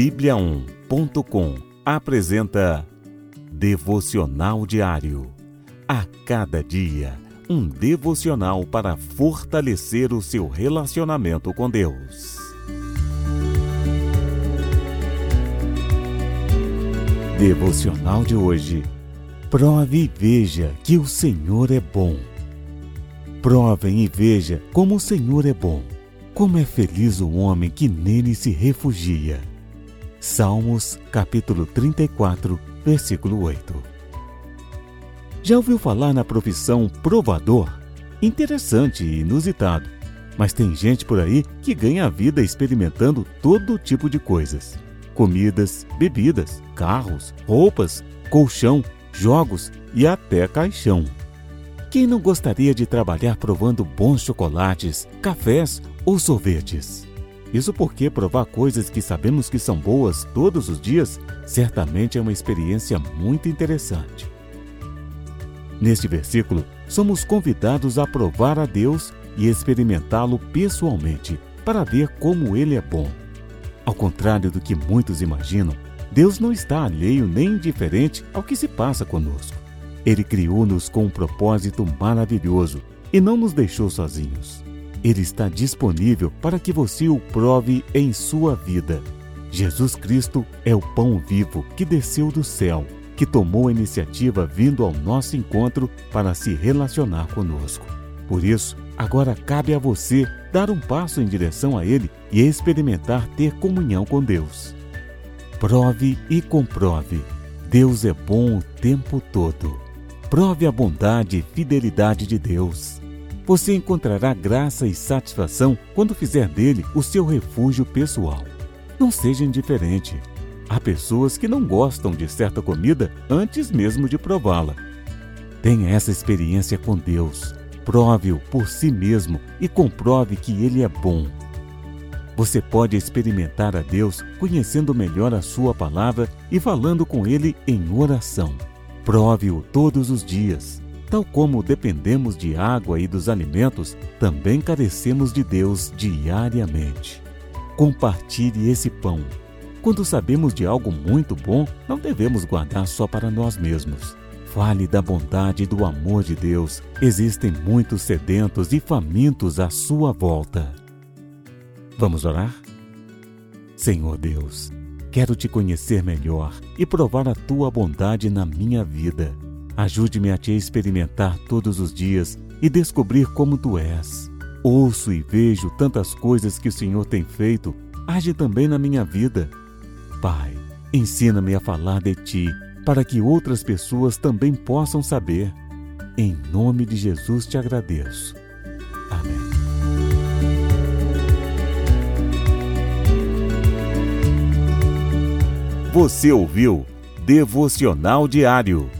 Bíblia1.com apresenta Devocional Diário. A cada dia, um devocional para fortalecer o seu relacionamento com Deus. Devocional de hoje. Prove e veja que o Senhor é bom. Provem e veja como o Senhor é bom. Como é feliz o homem que nele se refugia. Salmos, capítulo 34, versículo 8. Já ouviu falar na profissão provador? Interessante e inusitado. Mas tem gente por aí que ganha a vida experimentando todo tipo de coisas: comidas, bebidas, carros, roupas, colchão, jogos e até caixão. Quem não gostaria de trabalhar provando bons chocolates, cafés ou sorvetes? Isso porque provar coisas que sabemos que são boas todos os dias certamente é uma experiência muito interessante. Neste versículo, somos convidados a provar a Deus e experimentá-lo pessoalmente para ver como ele é bom. Ao contrário do que muitos imaginam, Deus não está alheio nem indiferente ao que se passa conosco. Ele criou-nos com um propósito maravilhoso e não nos deixou sozinhos. Ele está disponível para que você o prove em sua vida. Jesus Cristo é o pão vivo que desceu do céu, que tomou a iniciativa vindo ao nosso encontro para se relacionar conosco. Por isso, agora cabe a você dar um passo em direção a Ele e experimentar ter comunhão com Deus. Prove e comprove. Deus é bom o tempo todo. Prove a bondade e fidelidade de Deus. Você encontrará graça e satisfação quando fizer dele o seu refúgio pessoal. Não seja indiferente. Há pessoas que não gostam de certa comida antes mesmo de prová-la. Tenha essa experiência com Deus. Prove-o por si mesmo e comprove que ele é bom. Você pode experimentar a Deus conhecendo melhor a Sua palavra e falando com Ele em oração. Prove-o todos os dias. Tal como dependemos de água e dos alimentos, também carecemos de Deus diariamente. Compartilhe esse pão. Quando sabemos de algo muito bom, não devemos guardar só para nós mesmos. Fale da bondade e do amor de Deus. Existem muitos sedentos e famintos à sua volta. Vamos orar? Senhor Deus, Quero te conhecer melhor e provar a tua bondade na minha vida. Ajude-me a te experimentar todos os dias e descobrir como tu és. Ouço e vejo tantas coisas que o Senhor tem feito, age também na minha vida. Pai, ensina-me a falar de ti, para que outras pessoas também possam saber. Em nome de Jesus te agradeço. Amém. Você ouviu Devocional Diário.